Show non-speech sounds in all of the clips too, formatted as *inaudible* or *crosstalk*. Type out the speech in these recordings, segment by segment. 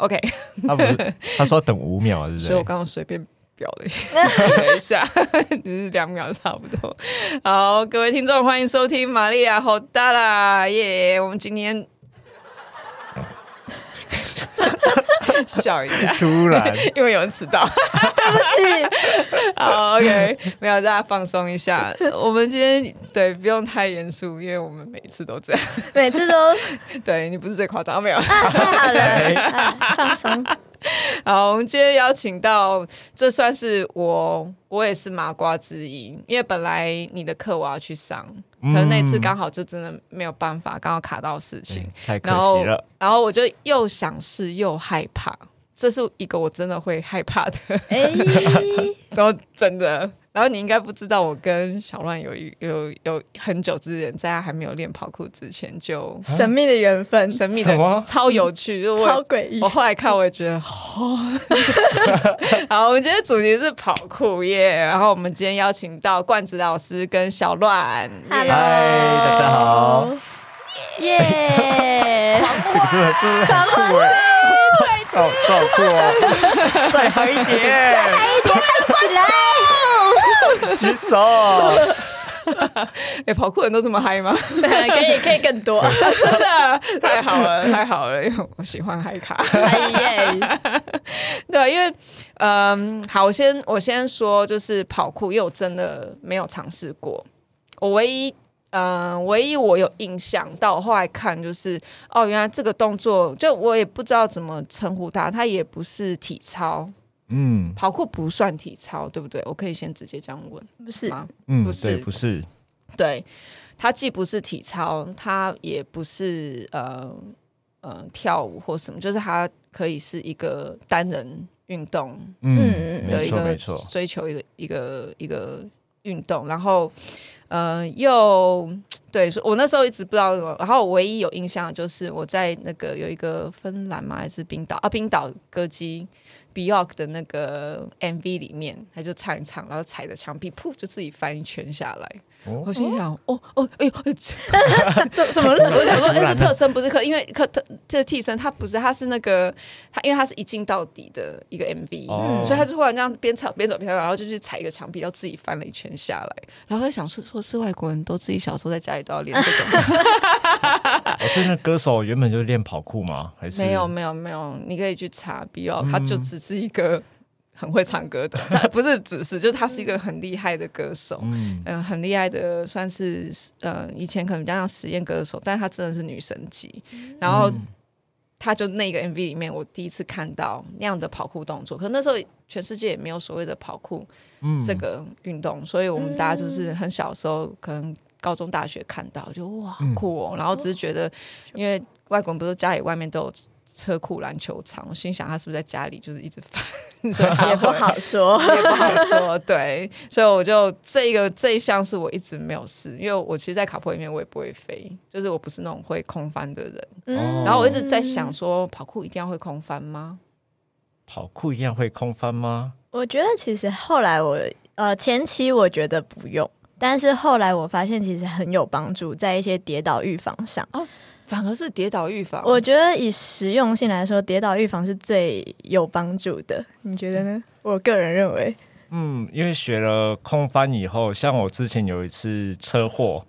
OK，他不是他说等五秒，是不是？所以我刚刚随便表了 *laughs* 一下，就是两秒差不多。好，各位听众，欢迎收听玛利亚好大啦耶我们今天。*laughs* 笑一下，突然，*laughs* 因为有人迟到，*laughs* 对不起。好，OK，没有，大家放松一下。我们今天对不用太严肃，因为我们每次都这样，每次都对你不是最夸张，没有。啊、太好了，啊、放松。好，我们今天邀请到，这算是我，我也是麻瓜之一，因为本来你的课我要去上。可是那次刚好就真的没有办法，刚好卡到事情，嗯，太可惜了。然后我就又想试又害怕，这是一个我真的会害怕的。哎，*laughs* 然后真的，然后你应该不知道，我跟小乱有一有有很久之前，在他还没有练跑酷之前就神秘的缘分，神秘的超有趣，就超诡异。我后来看，我也觉得，哦、*laughs* 好，我们今天主题是跑酷耶，然后我们今天邀请到冠子老师跟小乱。嗨，大家好。*laughs* 耶、yeah！这个是真的很酷哎，好好酷哦！*laughs* 再嗨一点，再嗨一点，嗨起来！举手。*laughs* 哎、欸，跑酷人都这么嗨吗？*laughs* 可以，可以更多。*laughs* 真的太好了，太好了，因为我喜欢嗨卡。耶！对，因为嗯，好，我先我先说，就是跑酷，因为我真的没有尝试过。我唯一嗯，唯一我有印象到我后来看，就是哦，原来这个动作，就我也不知道怎么称呼它，它也不是体操。嗯，跑酷不算体操，对不对？我可以先直接这样问，不是吗？嗯，不是，不是。对，它既不是体操，它也不是呃呃跳舞或什么，就是它可以是一个单人运动，嗯，的一个追求一个一个一个运动，然后呃又对，我那时候一直不知道什么，然后我唯一有印象就是我在那个有一个芬兰吗？还是冰岛啊？冰岛歌姬。Bjork 的那个 MV 里面，他就唱一唱，然后踩着墙壁，噗，就自己翻一圈下来。哦、我心想，哦哦，哎呦，*laughs* 怎怎么了？我想说，哎，是特生，不是特，因为特特这个替身，他不是，他是那个他，因为他是一镜到底的一个 MV，、哦、所以他就突然这样边唱边走边唱，然后就去踩一个墙壁，然后自己翻了一圈下来。然后他想是说，是外国人都自己小时候在家里都要练这种。*laughs* 我是那歌手原本就是练跑酷吗？还是没有没有没有？你可以去查 Björk，他就只是一个。很会唱歌的，*laughs* 他不是只是，就是他是一个很厉害的歌手，嗯，呃、很厉害的，算是呃，以前可能比较像实验歌手，但是他真的是女神级。然后，他就那个 MV 里面，我第一次看到那样的跑酷动作，可能那时候全世界也没有所谓的跑酷这个运动，所以我们大家就是很小时候，可能高中、大学看到就哇酷哦，然后只是觉得，因为外国人不是家里外面都有。车库篮球场，我心想他是不是在家里就是一直翻，*laughs* 所以也不好说，*laughs* 也不好说。对，所以我就这一个这一项是我一直没有试，因为我其实，在卡坡里面我也不会飞，就是我不是那种会空翻的人。嗯，然后我一直在想说，跑酷一定要会空翻吗？跑酷一定要会空翻吗？我觉得其实后来我呃前期我觉得不用，但是后来我发现其实很有帮助，在一些跌倒预防上。哦反而是跌倒预防，我觉得以实用性来说，跌倒预防是最有帮助的。你觉得呢？我个人认为，嗯，因为学了空翻以后，像我之前有一次车祸，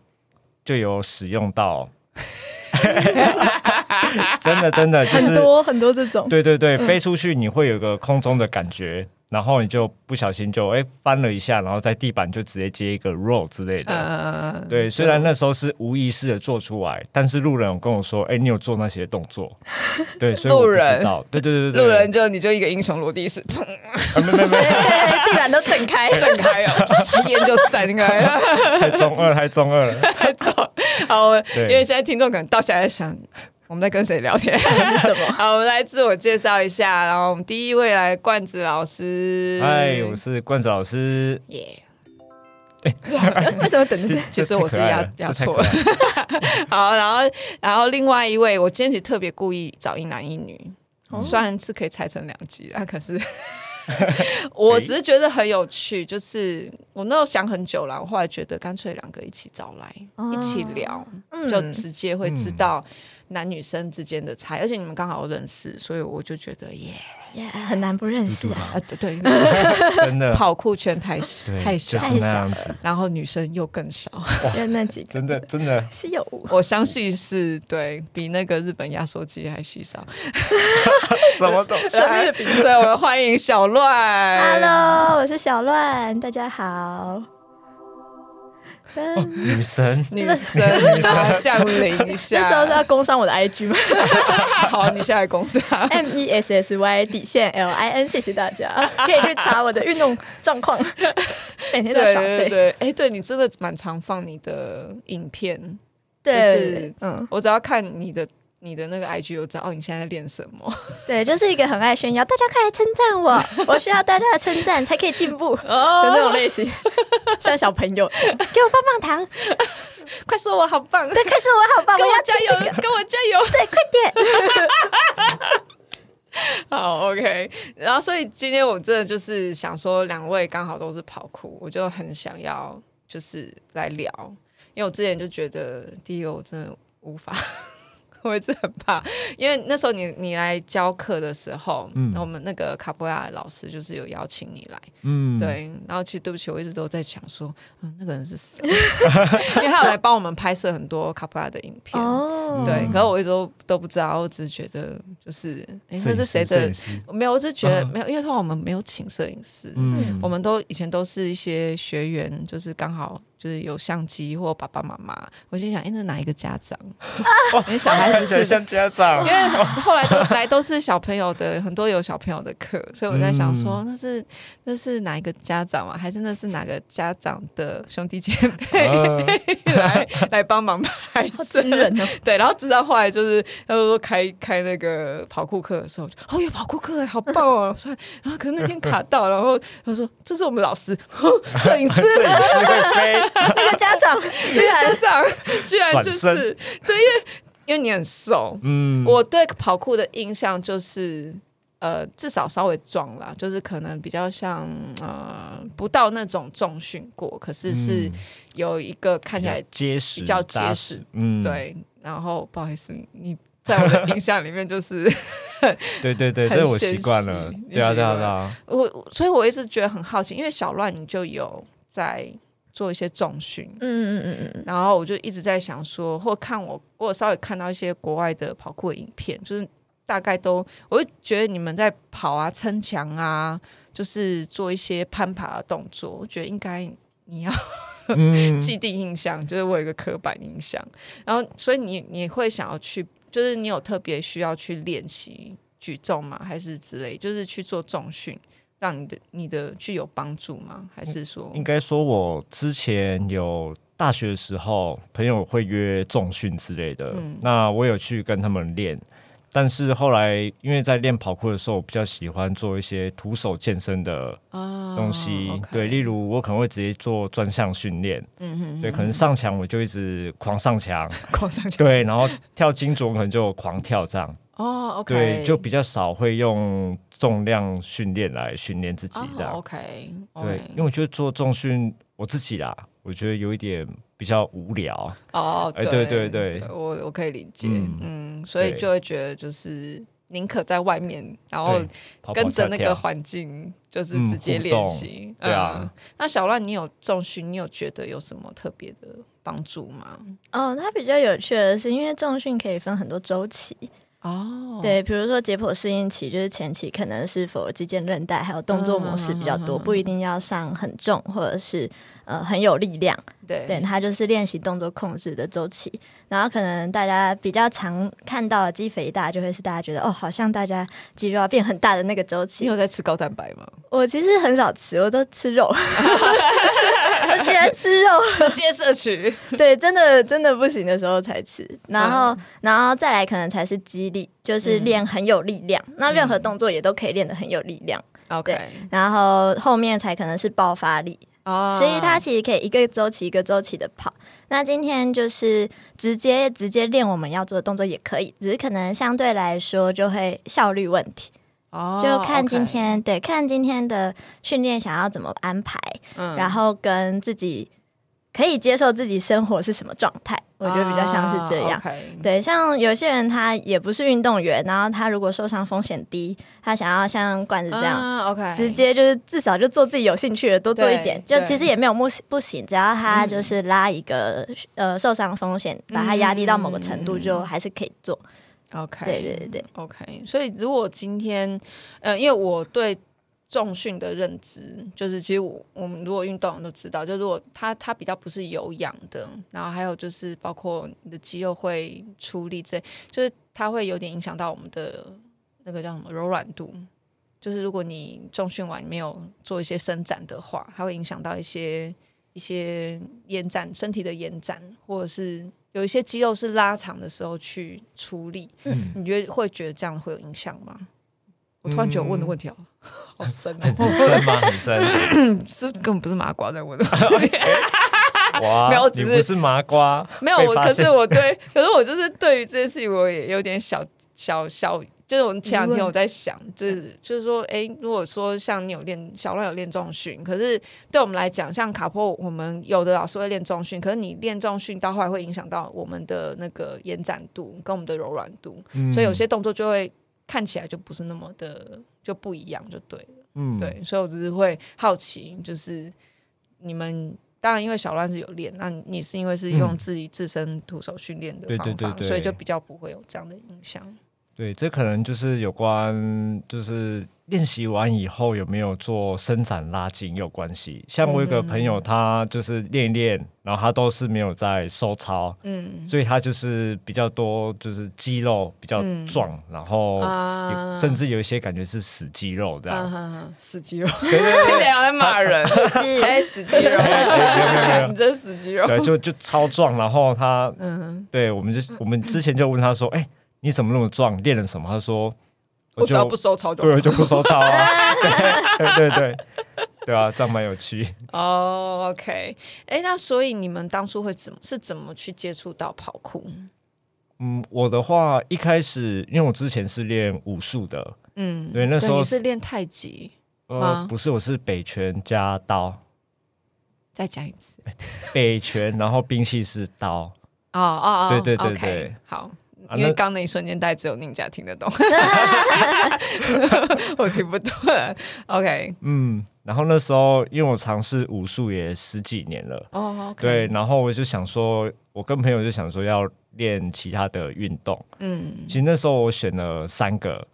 就有使用到。*laughs* 真的，真的，就是很多很多这种。对对对，飞出去你会有个空中的感觉。然后你就不小心就哎翻了一下，然后在地板就直接接一个 roll 之类的。嗯、对，虽然那时候是无意识的做出来，但是路人有跟我说：“哎，你有做那些动作。*laughs* ”对，所以我不知道。对对对对，路人就你就一个英雄落地式，砰！没没没，地板都震开，*laughs* 震开啊，烟就散开了。*laughs* 太中二，太中二了，太中。好，因为现在听众可能到现在想。我们在跟谁聊天？*laughs* 什么？*laughs* 好，我们来自我介绍一下。然后我们第一位来罐子老师。嗨，我是罐子老师。耶！哎，*laughs* 为什么等着？其实我是压压错了。好，然后然后另外一位，我今天其实特别故意找一男一女，哦、虽然是可以拆成两集，但可是我只是觉得很有趣。就是我那时候想很久了，我后来觉得干脆两个一起找来、哦、一起聊，就直接会知道。男女生之间的差，而且你们刚好认识，所以我就觉得耶。Yeah, 很难不认识啊！对对，*laughs* 真的跑酷圈太太小，太小了，然后女生又更少，就那几个，真的真的稀有。我相信是对比那个日本压缩机还稀少。*laughs* 什么东西？所以我们欢迎小乱。Hello，我是小乱，大家好。哦、女神，*laughs* 女神，女神降临一下。那时候是要攻上我的 IG 吗？*laughs* 好，你现在攻上 M E S S Y 底线 L I N，谢谢大家，可以去查我的运动状况，*laughs* 每天在耍废。对，哎、欸，对你真的蛮常放你的影片，对，就是、嗯，我只要看你的。你的那个 IG 我知道哦，你现在在练什么？*laughs* 对，就是一个很爱炫耀，大家快来称赞我，*laughs* 我需要大家的称赞才可以进步的那种类型，像小朋友，给我棒棒糖，*laughs* 快说我好棒，对，快说我好棒，跟我加油，跟我加油，对，快点。好，OK。然后，所以今天我真的就是想说，两位刚好都是跑酷，我就很想要就是来聊，因为我之前就觉得，第一个我真的无法。我一直很怕，因为那时候你你来教课的时候，嗯，我们那个卡布亚的老师就是有邀请你来，嗯，对，然后其实对不起，我一直都在想说，嗯，那个人是谁？*laughs* 因为他有来帮我们拍摄很多卡布亚的影片，哦，对，可是我一直都都不知道，我只是觉得就是，哎，那是谁的？没有，我只是觉得没有，因为说我们没有请摄影师，嗯，我们都以前都是一些学员，就是刚好。就是有相机或爸爸妈妈，我心想，哎、欸，那哪一个家长？*laughs* 因为小孩子是像家长，因为后来都来都是小朋友的，很多有小朋友的课，所以我在想说，那是那是哪一个家长啊？还是那是哪个家长的兄弟姐妹、啊、*laughs* 来来帮忙拍真？人呢？对，然后直到后来就是他说开开那个跑酷课的时候，哦，有跑酷课，好棒哦！*laughs* 所以然后可能那天卡到，然后他说这是我们老师，摄影师，摄影师会飞。*laughs* 那个家长，*laughs* 居然家长居然就是对，因为因为你很瘦，嗯，我对跑酷的印象就是，呃，至少稍微壮啦，就是可能比较像呃，不到那种重训过，可是是有一个看起来结实，比较结实，嗯，对。然后不好意思，你在我的印象里面就是，*laughs* 对对对，这我习惯了，对啊对啊对啊。我所以我一直觉得很好奇，因为小乱你就有在。做一些重训，嗯嗯嗯嗯，然后我就一直在想说，或看我，我稍微看到一些国外的跑酷的影片，就是大概都，我就觉得你们在跑啊、撑墙啊，就是做一些攀爬的动作，我觉得应该你要、嗯、*laughs* 既定印象，就是我有一个刻板印象，然后所以你你会想要去，就是你有特别需要去练习举重吗？还是之类，就是去做重训？让你的你的剧有帮助吗？还是说，应该说，我之前有大学的时候，朋友会约重训之类的，嗯、那我有去跟他们练。但是后来，因为在练跑酷的时候，我比较喜欢做一些徒手健身的东西。对，例如我可能会直接做专项训练。嗯哼，对，可能上墙我就一直狂上墙，*laughs* 狂上墙。对，然后跳金钟可能就狂跳这样。哦对，就比较少会用重量训练来训练自己这样。哦、OK，对，因为我觉得做重训，我自己啦，我觉得有一点比较无聊。哦，对、欸、对对对，我我可以理解，嗯，嗯，所以就会觉得就是宁可在外面，然后跟着那个环境，就是直接练习、嗯。对啊，嗯、那小乱，你有重训，你有觉得有什么特别的帮助吗？哦，它比较有趣的是，因为重训可以分很多周期。哦，oh. 对，比如说解剖适应期，就是前期可能是否肌腱韧带还有动作模式比较多，uh. 不一定要上很重或者是呃很有力量。对，对，它就是练习动作控制的周期。然后可能大家比较常看到的肌肥大，就会是大家觉得哦，好像大家肌肉要变很大的那个周期。你有在吃高蛋白吗？我其实很少吃，我都吃肉。*laughs* 我喜欢吃肉，*laughs* 直接摄取。*laughs* 对，真的真的不行的时候才吃。然后，嗯、然后再来可能才是肌力，就是练很有力量。嗯、那任何动作也都可以练得很有力量。OK，然后后面才可能是爆发力。哦，所以它其实可以一个周期一个周期的跑。那今天就是直接直接练我们要做的动作也可以，只是可能相对来说就会效率问题。哦，就看今天 okay 对，看今天的训练想要怎么安排，嗯，然后跟自己可以接受自己生活是什么状态，我觉得比较像是这样。啊 okay、对，像有些人他也不是运动员，然后他如果受伤风险低，他想要像罐子这样、啊、OK，直接就是至少就做自己有兴趣的，多做一点，就其实也没有不不行，只要他就是拉一个、嗯、呃受伤风险，把他压低到某个程度，就还是可以做。OK，对对对对，OK。所以如果今天呃，因为我对。重训的认知就是，其实我我们如果运动都知道，就如果它它比较不是有氧的，然后还有就是包括你的肌肉会出力，这就是它会有点影响到我们的那个叫什么柔软度。就是如果你重训完没有做一些伸展的话，它会影响到一些一些延展身体的延展，或者是有一些肌肉是拉长的时候去出力。嗯，你觉得会觉得这样会有影响吗？我突然觉得我问的问题好，好深，很深吗？很深，*laughs* 是根本不是麻瓜在问。哇，*laughs* 没有，你不是麻瓜，没有我。可是我对，*laughs* 可是我就是对于这件事情，我也有点小小小，就是我前两天我在想，就是就是说，哎，如果说像你有练小乱有练重训，可是对我们来讲，像卡波，我们有的老师会练重训，可是你练重训到后来会影响到我们的那个延展度跟我们的柔软度，所以有些动作就会。看起来就不是那么的就不一样，就对了。嗯，对，所以我只是会好奇，就是你们当然因为小乱是有练，那你是因为是用自己自身徒手训练的方法，对对对对，所以就比较不会有这样的影响。对，这可能就是有关，就是。练习完以后有没有做伸展拉筋有关系？像我有个朋友，他就是练一练，然后他都是没有在收操，嗯，所以他就是比较多，就是肌肉比较壮，嗯、然后甚至有一些感觉是死肌肉这样，啊、死肌肉，对对对，*laughs* 听起来在骂人，是 *laughs* 哎，死肌肉，你真死肌肉，对，就就超壮，然后他，嗯，对，我们就我们之前就问他说，哎、欸，你怎么那么壮？练了什么？他说。我只要不收操就对，就不收操啊！对对对对，对啊，这样蛮有趣。哦、oh,，OK，哎、欸，那所以你们当初会怎么是怎么去接触到跑酷？嗯，我的话一开始，因为我之前是练武术的，嗯，对，那时候你是练太极吗？呃，不是，我是北拳加刀。再讲一次，北拳，然后兵器是刀。哦哦哦，对对对对，okay, 好。因为刚那一瞬间，大概只有宁家听得懂，*laughs* 我听不懂。OK，嗯，然后那时候因为我尝试武术也十几年了，哦，okay、对，然后我就想说，我跟朋友就想说要练其他的运动，嗯，其实那时候我选了三个，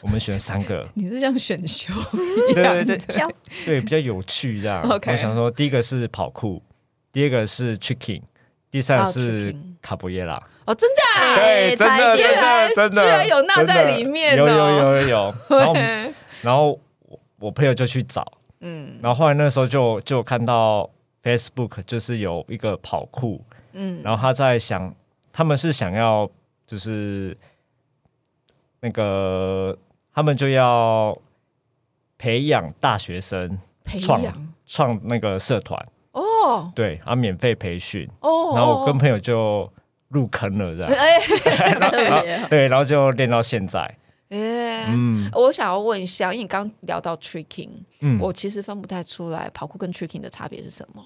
我们选了三个，*laughs* 你是像选修一样，对对对，*laughs* 对，比较有趣这样。OK，我想说，第一个是跑酷，第二个是 tricking，第三是卡布耶拉。哦，真假？对，真的，真的，真的，居然有那在里面，有有有有有。*laughs* 然后，然后我我朋友就去找，嗯，然后后来那时候就就看到 Facebook 就是有一个跑酷，嗯，然后他在想，他们是想要就是那个他们就要培养大学生，创创那个社团哦，对，啊，免费培训哦，然后我跟朋友就。入坑了，这样，*laughs* 欸、对，然后就练到现在。欸、嗯，我想要问一下，因为你刚聊到 tricking，嗯，我其实分不太出来跑酷跟 tricking 的差别是什么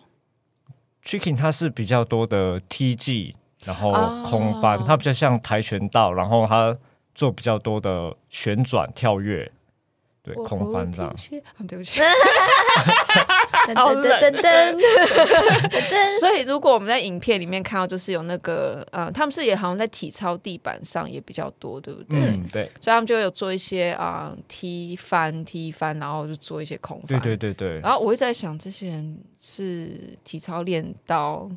？tricking 它是比较多的踢技，然后空翻，哦、它比较像跆拳道，然后它做比较多的旋转跳跃。对，空翻这样。对不起。*laughs* 好冷。所以，如果我们在影片里面看到，就是有那个呃，他们是也好像在体操地板上也比较多，对不对？嗯，对。所以他们就有做一些啊、呃、踢翻、踢翻，然后就做一些空翻。对对对对。然后我会在想，这些人是体操练到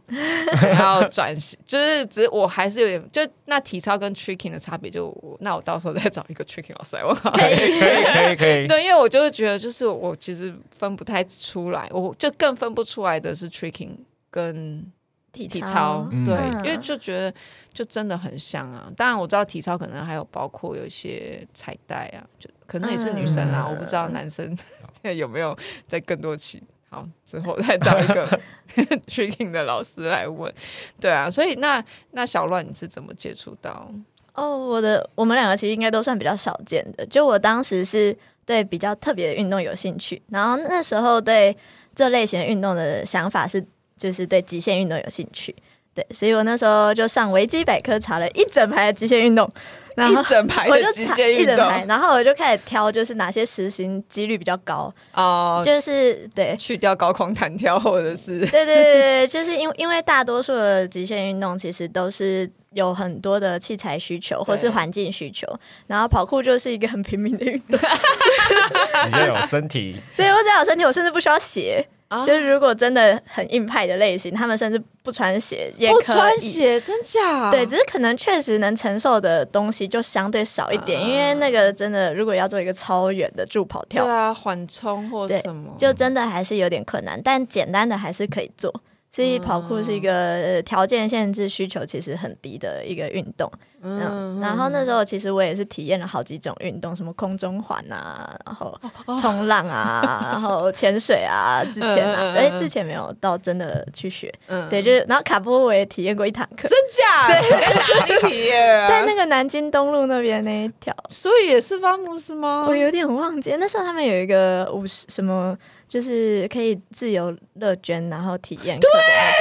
想要 *laughs* 转型，就是只是我还是有点，就那体操跟 tricking 的差别，就那我到时候再找一个 tricking 老师来问。可以可以可以可以。对，因为我就会觉得，就是我其实分不太出来，我就更分不出来的是 tricking 跟体操，体操对，嗯、因为就觉得就真的很像啊。当然我知道体操可能还有包括有一些彩带啊，就可能也是女生啊，嗯、我不知道男生有没有在更多期。好，之后再找一个 *laughs* tricking 的老师来问。对啊，所以那那小乱你是怎么接触到？哦，我的我们两个其实应该都算比较少见的。就我当时是。对比较特别的运动有兴趣，然后那时候对这类型的运动的想法是，就是对极限运动有兴趣。对，所以我那时候就上维基百科查了一整排的极限运动。*laughs* 然后一整排的极限运动，然后我就开始挑，就是哪些实行几率比较高哦，就是对，去掉高空弹跳或者是对对对对，就是因为因为大多数的极限运动其实都是有很多的器材需求或是环境需求，然后跑酷就是一个很平民的运动，*laughs* 只要有身体，*laughs* 对我只要有身体，我甚至不需要鞋。就是如果真的很硬派的类型，他们甚至不穿鞋也可以。不穿鞋，真假？对，只是可能确实能承受的东西就相对少一点，因为那个真的如果要做一个超远的助跑跳，对啊，缓冲或什么，就真的还是有点困难。但简单的还是可以做。所以跑酷是一个条件限制、需求其实很低的一个运动。嗯，然后那时候其实我也是体验了好几种运动，什么空中环啊，然后冲浪啊，*laughs* 然后潜水啊。之前啊，哎，之前没有到真的去学。嗯，对，就是然后卡波我也体验过一堂课。真假？*laughs* 对，在哪里体验？*laughs* 在那个南京东路那边那一条。所以也是发慕斯吗？我有点忘记，那时候他们有一个五十什么。就是可以自由乐捐，然后体验。对，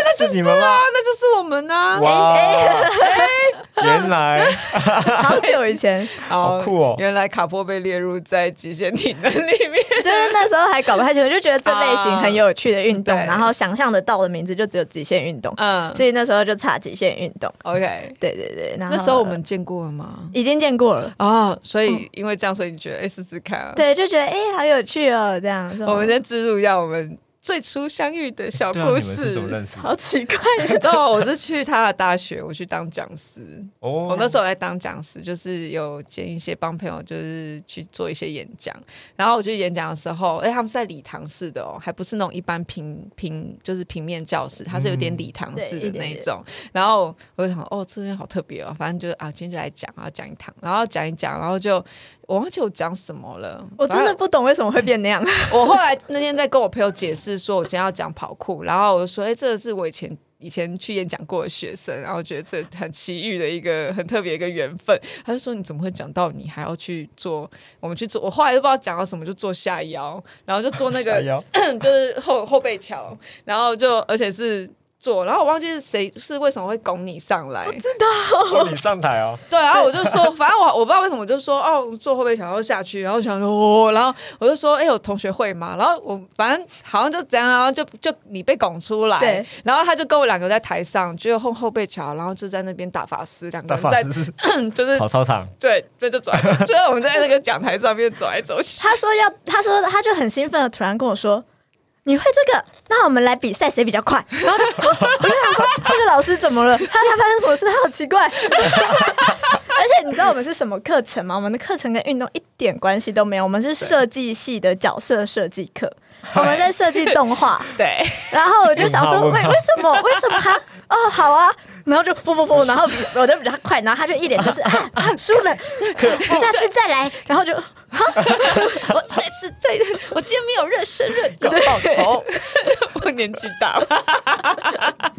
那就是你们吗？那就是我们啊。哇，原来 *laughs* 好久以前，*laughs* 好酷哦！原来卡波被列入在极限体能里面，*laughs* 就是那时候还搞不太清楚，就觉得这类型很有趣的运动，然后想象得到的名字就只有极限运动。嗯，所以那时候就查极限运动。OK，对对对。那时候我们见过了吗？已经见过了哦。所以因为这样，所以你觉得哎，试试看啊？对，就觉得哎，好有趣哦，这样。我们先知。入要我们最初相遇的小故事，好奇怪！你知道我是去他的大学，我去当讲师。哦，我那时候在当讲师，就是有兼一些帮朋友，就是去做一些演讲。然后我去演讲的时候，哎、欸，他们是在礼堂式的哦，还不是那种一般平平，就是平面教室，它是有点礼堂式的那一种。嗯、然后我就想，哦，这边好特别哦，反正就啊，今天就来讲，然后讲一堂，然后讲一讲，然后就。我忘记我讲什么了，我真的不懂为什么会变那样。*laughs* *laughs* 我后来那天在跟我朋友解释说，我今天要讲跑酷，然后我就说，哎、欸，这个是我以前以前去演讲过的学生，然后觉得这很奇遇的一个很特别一个缘分。他就说，你怎么会讲到你还要去做？我们去做，我后来都不知道讲到什么，就做下腰，然后就做那个 *clears throat* 就是后后背桥，然后就 *laughs* 而且是。做，然后我忘记是谁是为什么会拱你上来，不知道拱你上台哦。对，然后我就说，反正我我不知道为什么，我就说哦，坐后备桥要下去，然后想说哦，然后我就说，哎，有同学会嘛？然后我反正好像就这样，然后就就你被拱出来，对，然后他就跟我两个在台上，就后后备桥，然后就在那边打法师，两个人在 *clears throat* 就是跑操场，对，对，就走来走，就在我们在那个讲台上面走来走去。他说要，他说他就很兴奋的突然跟我说。你会这个？那我们来比赛谁比较快？然后就我就想说，这个老师怎么了？他他发生什么事？他好奇怪。*laughs* 而且你知道我们是什么课程吗？我们的课程跟运动一点关系都没有。我们是设计系的角色设计课，*laughs* 我们在设计动画。*laughs* 对。然后我就想说，为为什么？为什么他？哦，好啊。然后就不不不，然后我就比他快，然后他就一脸就是啊啊输了，下次再来，然后就 *laughs* 我这次在，我今天没有热身热狗报仇，*laughs* 我年纪大。了，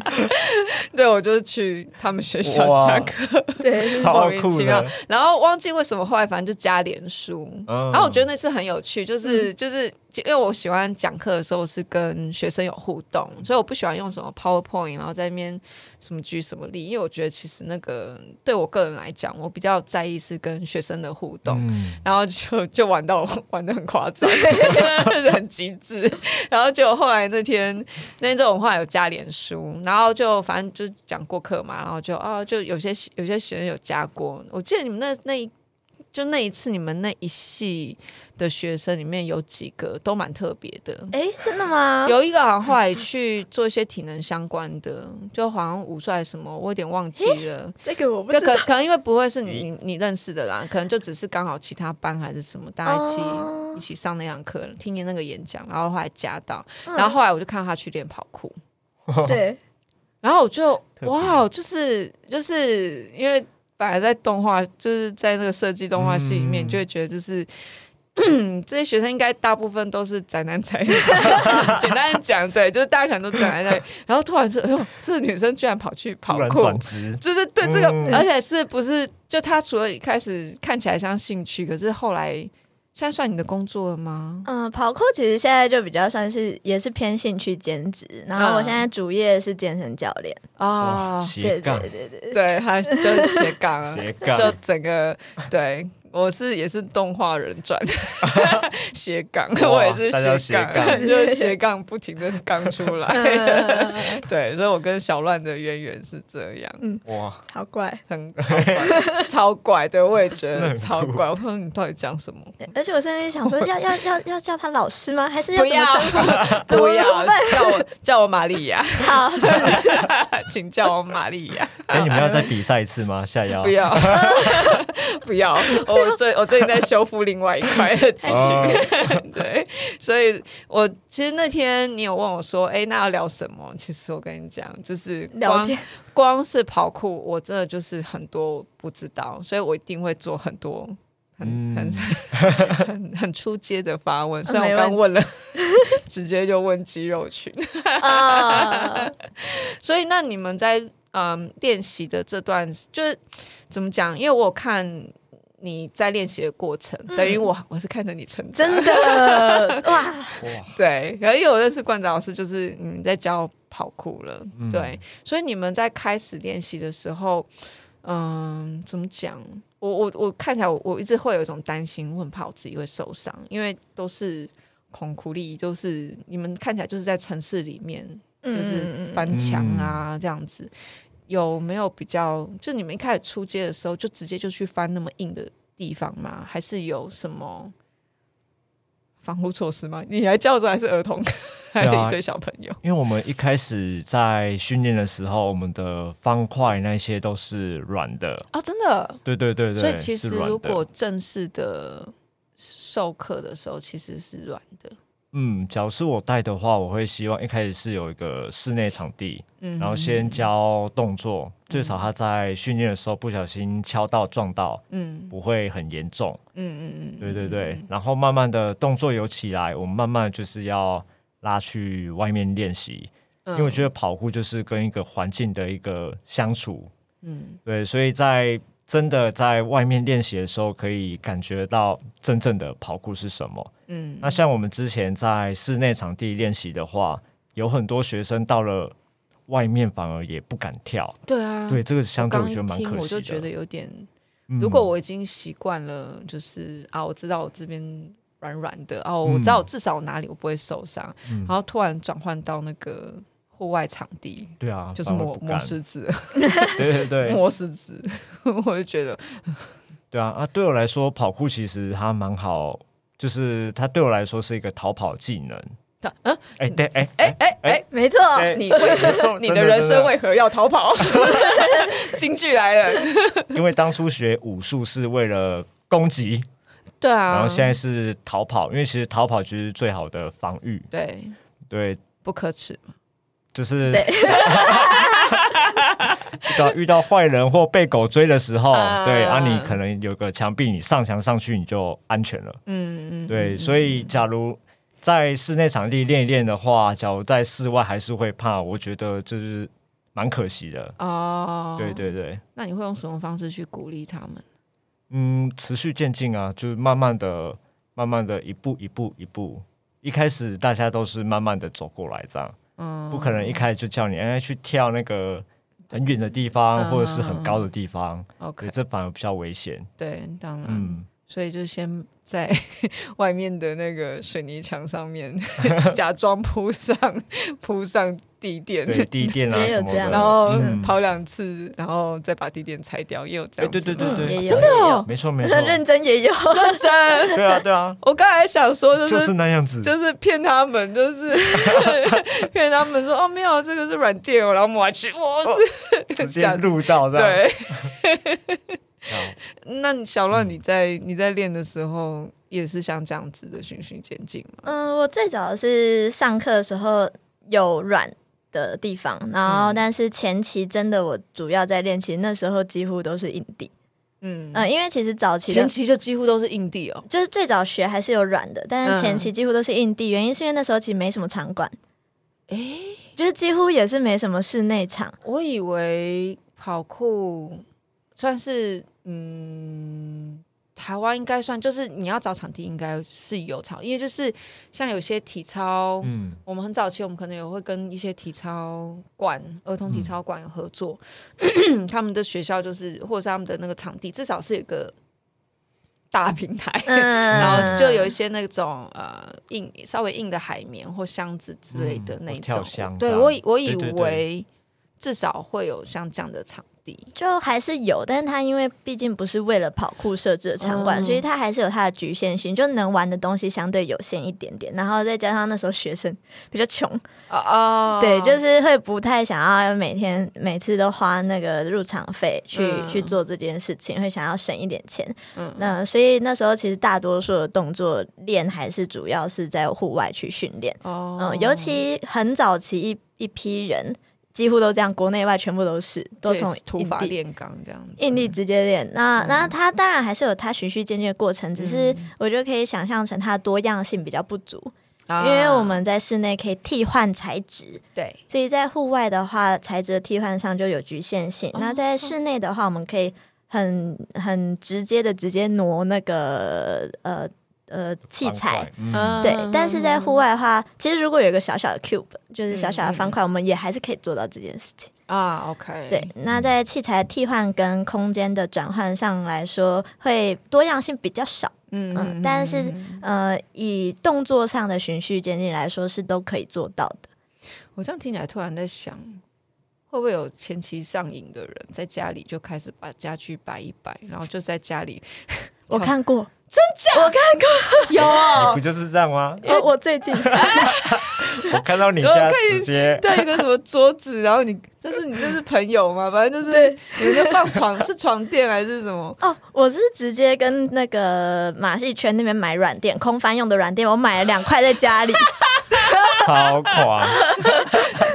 *laughs* 对，我就是去他们学校讲课，对，莫名其妙，然后忘记为什么后来反正就加脸书，然后我觉得那次很有趣，就是就是。因为我喜欢讲课的时候是跟学生有互动，所以我不喜欢用什么 PowerPoint，然后在那边什么举什么例，因为我觉得其实那个对我个人来讲，我比较在意是跟学生的互动，嗯、然后就就玩到玩的很夸张，*laughs* 很极致。然后就后来那天那天这种话有加脸书，然后就反正就讲过课嘛，然后就啊就有些有些学生有加过，我记得你们那那一就那一次你们那一系。的学生里面有几个都蛮特别的，哎、欸，真的吗？有一个好像后来去做一些体能相关的，就好像武术什么，我有点忘记了。欸、这个我不知道，可可能因为不会是你你认识的啦，可能就只是刚好其他班还是什么，大家一起、哦、一起上那堂课，听见那个演讲，然后后来加到，然后后来我就看到他去练跑酷，对、嗯，然后我就哇，就是就是因为本来在动画，就是在那个设计动画系里面，嗯、就会觉得就是。*clears throat* 这些学生应该大部分都是宅男宅女，*laughs* 简单讲，对，就是大家可能都宅男宅女，然后突然说，哎呦，是女生居然跑去跑酷，就是对这个，嗯、而且是不是就他除了一开始看起来像兴趣，可是后来现在算你的工作了吗？嗯，跑酷其实现在就比较算是也是偏兴趣兼职，然后我现在主业是健身教练。啊，斜杠，对对对对，他就是斜杠，*laughs* 斜杠，就整个对。我是也是动画人转 *laughs* 斜杠，我也是斜杠，*laughs* 就是斜杠不停的刚出来。*laughs* 对，所以我跟小乱的渊源是这样。嗯，哇，超怪，很超怪，超怪。对，我也觉得超怪。我说你到底讲什么？而且我甚至想说，要要要要叫他老师吗？还是要不要？不要叫我叫我玛利亚。好，请叫我玛利亚。哎，你们要再比赛一次吗？下腰？不要，不要。我最我最 *laughs* 近在修复另外一块的肌群，*laughs* 对，所以我其实那天你有问我说，哎、欸，那要聊什么？其实我跟你讲，就是光聊天光是跑酷，我真的就是很多不知道，所以我一定会做很多很、嗯、很 *laughs* 很很出街的发问。虽然我刚问了，直接就问肌肉群。啊、所以那你们在嗯练习的这段，就是怎么讲？因为我有看。你在练习的过程，嗯、等于我我是看着你成长，真的？*laughs* 哇！对，然后因为我认识冠泽老师，就是你们在教跑酷了，嗯、对，所以你们在开始练习的时候，嗯，怎么讲？我我我看起来我，我一直会有一种担心，我很怕我自己会受伤，因为都是恐苦力，都是你们看起来就是在城市里面，就是翻墙啊、嗯、这样子。有没有比较？就你们一开始出街的时候，就直接就去翻那么硬的地方吗？还是有什么防护措施吗？你还叫着还是儿童，还有一堆小朋友？因为我们一开始在训练的时候，我们的方块那些都是软的啊、哦，真的？对对对对。所以其实如果正式的授课的时候，其实是软的。嗯，假如是我带的话，我会希望一开始是有一个室内场地，嗯、然后先教动作，嗯、最少他在训练的时候不小心敲到撞到，嗯，不会很严重，嗯嗯嗯，对对对，然后慢慢的动作有起来，我们慢慢就是要拉去外面练习，嗯、因为我觉得跑酷就是跟一个环境的一个相处，嗯，对，所以在。真的在外面练习的时候，可以感觉到真正的跑酷是什么。嗯，那像我们之前在室内场地练习的话，有很多学生到了外面反而也不敢跳。对啊，对这个相对我觉得蛮可惜的。我就觉得有点，如果我已经习惯了，就是、嗯、啊，我知道我这边软软的哦，我知道我至少哪里我不会受伤，嗯、然后突然转换到那个。户外场地，对啊，就是磨 *laughs* *laughs* 磨石子，对对对，磨石子，我就觉得，对啊啊，对我来说，跑酷其实它蛮好，就是它对我来说是一个逃跑技能。嗯，哎，对，哎，哎，哎，哎，没错，你为何你的人生为何要逃跑？*laughs* 京剧来了，因为当初学武术是为了攻击，对啊，然后现在是逃跑，因为其实逃跑就是最好的防御，对对，不可耻。就是 *laughs* 遇到遇到坏人或被狗追的时候，呃、对啊，你可能有个墙壁，你上墙上去你就安全了。嗯嗯，对，所以假如在室内场地练一练的话，假如在室外还是会怕，我觉得就是蛮可惜的。哦，对对对。那你会用什么方式去鼓励他们？嗯，持续渐进啊，就是慢慢的、慢慢的一步一步一步。一开始大家都是慢慢的走过来这样。嗯，不可能一开始就叫你哎去跳那个很远的地方，嗯、或者是很高的地方。OK，这反而比较危险。对，当然，嗯，所以就先在 *laughs* 外面的那个水泥墙上面 *laughs* 假装铺上铺上。地垫，对 *laughs* 地垫啊什么的，然后跑两次，然后再把地垫拆掉，也有这样。对对对对，真的哦，没错没错，认真也有认真。对啊对啊，我刚才想说就是那样子，就是骗他们，就是骗他们说哦没有，这个是软垫哦，然后抹下去，我是直接录到对。*laughs* 那小乱你在你在练的时候也是像这样子的循序渐进吗？嗯，我最早是上课的时候有软。的地方，然后但是前期真的我主要在练其实，那时候几乎都是硬地，嗯嗯，因为其实早期前期就几乎都是硬地哦，就是最早学还是有软的，但是前期几乎都是硬地，原因是因为那时候其实没什么场馆，诶，就是几乎也是没什么室内场。我以为跑酷算是嗯台湾应该算，就是你要找场地，应该是有场，因为就是像有些体操，嗯，我们很早期，我们可能也会跟一些体操馆、儿童体操馆有合作，嗯、*clears throat* 他们的学校就是或者是他们的那个场地，至少是有个大平台，*laughs* 嗯、然后就有一些那种呃硬稍微硬的海绵或箱子之类的那种，嗯、对我我以为至少会有像这样的场。就还是有，但是它因为毕竟不是为了跑酷设置的场馆，嗯、所以它还是有它的局限性，就能玩的东西相对有限一点点。然后再加上那时候学生比较穷啊，哦、对，就是会不太想要每天每次都花那个入场费去、嗯、去做这件事情，会想要省一点钱。嗯，那所以那时候其实大多数的动作练还是主要是在户外去训练。哦，嗯，尤其很早期一一批人。几乎都这样，国内外全部都是，都从土法炼钢这样，硬地直接练。那、嗯、那它当然还是有它循序渐进的过程，只是我觉得可以想象成它多样性比较不足，嗯、因为我们在室内可以替换材质，对，所以在户外的话，材质的替换上就有局限性。哦、那在室内的话，我们可以很很直接的直接挪那个呃。呃，器材，嗯、对，但是在户外的话，其实如果有一个小小的 cube，就是小小的方块，嗯、我们也还是可以做到这件事情。啊。OK，对，那在器材替换跟空间的转换上来说，会多样性比较少，嗯，嗯，但是呃，以动作上的循序渐进来说，是都可以做到的。我这样听起来，突然在想，会不会有前期上瘾的人在家里就开始把家具摆一摆，然后就在家里，我看过。真假？我看过，有、哦，不就是这样吗？哦我最近，*laughs* 我看到你家直接对一个什么桌子，然后你就是你这是朋友嘛？反正就是你们就放床是床垫还是什么？哦，我是直接跟那个马戏圈那边买软垫，空翻用的软垫，我买了两块在家里，超狂。*laughs*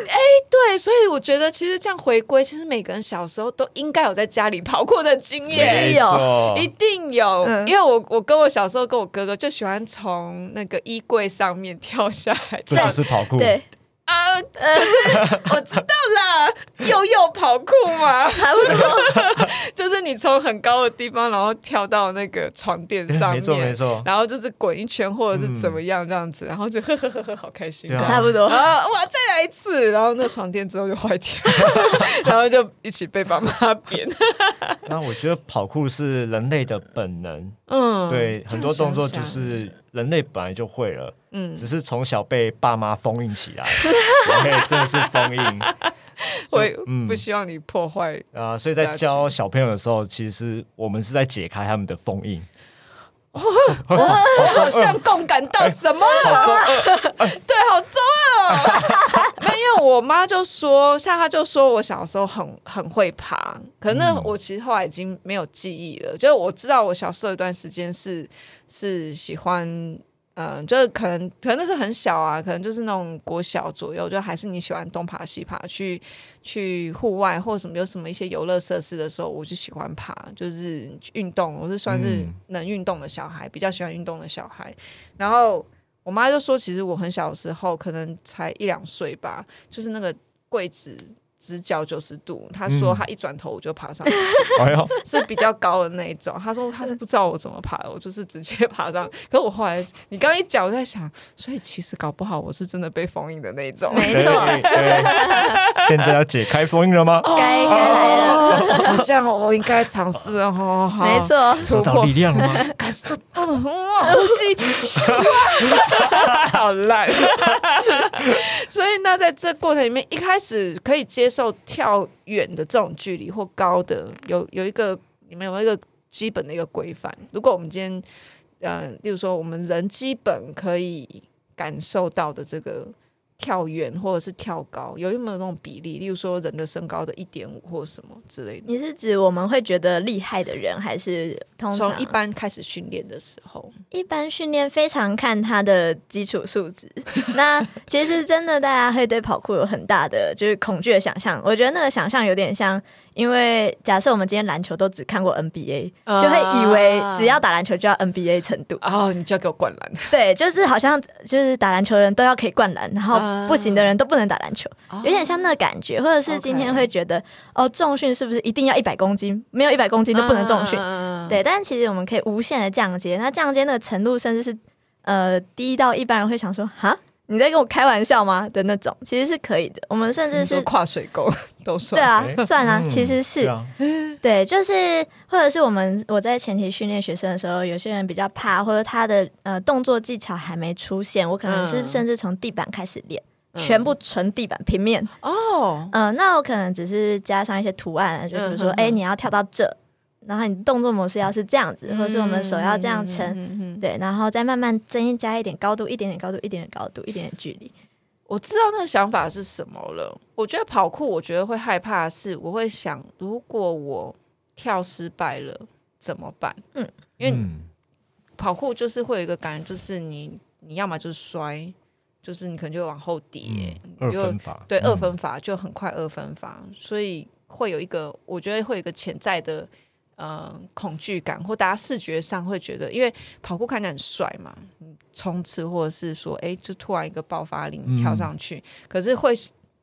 哎，对，所以我觉得其实这样回归，其实每个人小时候都应该有在家里跑酷的经验，有，一定有，嗯、因为我我跟我小时候跟我哥哥就喜欢从那个衣柜上面跳下来，这就是跑酷。对。啊，我知道啦，*laughs* 又又跑酷嘛，差不多，*laughs* 就是你从很高的地方，然后跳到那个床垫上面，*laughs* 没错没错，然后就是滚一圈或者是怎么样这样子，然后就呵呵呵呵，好开心，差不多。啊，哇，再来一次，然后那床垫之后就坏掉，然后就一起被爸妈扁。那我觉得跑酷是人类的本能，嗯，对，很多动作就是。人类本来就会了，嗯，只是从小被爸妈封印起来，*laughs* 对，真的是封印。*laughs* 我不希望你破坏啊，所以在教小朋友的时候，其实我们是在解开他们的封印。我好像共感到什么了？对，好中二哦。没有，因为我妈就说，像她就说我小时候很很会爬，可能我其实后来已经没有记忆了。就是我知道我小时候有一段时间是是喜欢。嗯，就是可能可能那是很小啊，可能就是那种国小左右，就还是你喜欢东爬西爬，去去户外或者什么有什么一些游乐设施的时候，我就喜欢爬，就是运动，我是算是能运动的小孩，嗯、比较喜欢运动的小孩。然后我妈就说，其实我很小的时候，可能才一两岁吧，就是那个柜子。直角九十度，他说他一转头我就爬上去，*laughs* 嗯、*laughs* 是比较高的那一种。他说他是不知道我怎么爬的，我就是直接爬上。可是我后来你刚刚一讲，我在想，所以其实搞不好我是真的被封印的那一种。没错，现在要解开封印了吗？该该来了，好像我应该尝试哦。没错，收到力量了吗？开始都都哇，呼吸 *laughs* *laughs* 好烂。*laughs* 所以那在这过程里面，一开始可以接。接受跳远的这种距离或高的，有有一个你们有一个基本的一个规范。如果我们今天，呃，例如说我们人基本可以感受到的这个。跳远或者是跳高，有没有那种比例？例如说人的身高的一点五或什么之类的。你是指我们会觉得厉害的人，还是通常从一般开始训练的时候？一般训练非常看他的基础素质。*laughs* 那其实真的大家会对跑酷有很大的就是恐惧的想象。我觉得那个想象有点像。因为假设我们今天篮球都只看过 NBA，、uh, 就会以为只要打篮球就要 NBA 程度。哦，oh, 你就要给我灌篮。*laughs* 对，就是好像就是打篮球的人都要可以灌篮，然后不行的人都不能打篮球，uh, 有点像那感觉。或者是今天会觉得.哦，重训是不是一定要一百公斤？没有一百公斤都不能重训。Uh, 对，但其实我们可以无限的降阶，那降阶那个程度甚至是呃低到一般人会想说，哈。你在跟我开玩笑吗？的那种，其实是可以的。我们甚至是跨水沟 *laughs* 都算，对啊，算啊，其实是，*laughs* 对，就是或者是我们我在前期训练学生的时候，有些人比较怕，或者他的呃动作技巧还没出现，我可能是甚至从地板开始练，全部纯地板平面哦，嗯，那我可能只是加上一些图案，就比如说，哎，你要跳到这。然后你动作模式要是这样子，嗯、或是我们手要这样撑，嗯嗯嗯、对，然后再慢慢增加一点高度，一点点高度，一点点高度，一点点距离。我知道那个想法是什么了。我觉得跑酷，我觉得会害怕的是，我会想，如果我跳失败了怎么办？嗯，因为跑酷就是会有一个感觉，就是你你要么就是摔，就是你可能就会往后跌，嗯、二分法，对，二分法就很快二分法，嗯、所以会有一个，我觉得会有一个潜在的。呃，恐惧感或大家视觉上会觉得，因为跑酷看起来很帅嘛，冲刺或者是说，哎，就突然一个爆发力跳上去，嗯、可是会，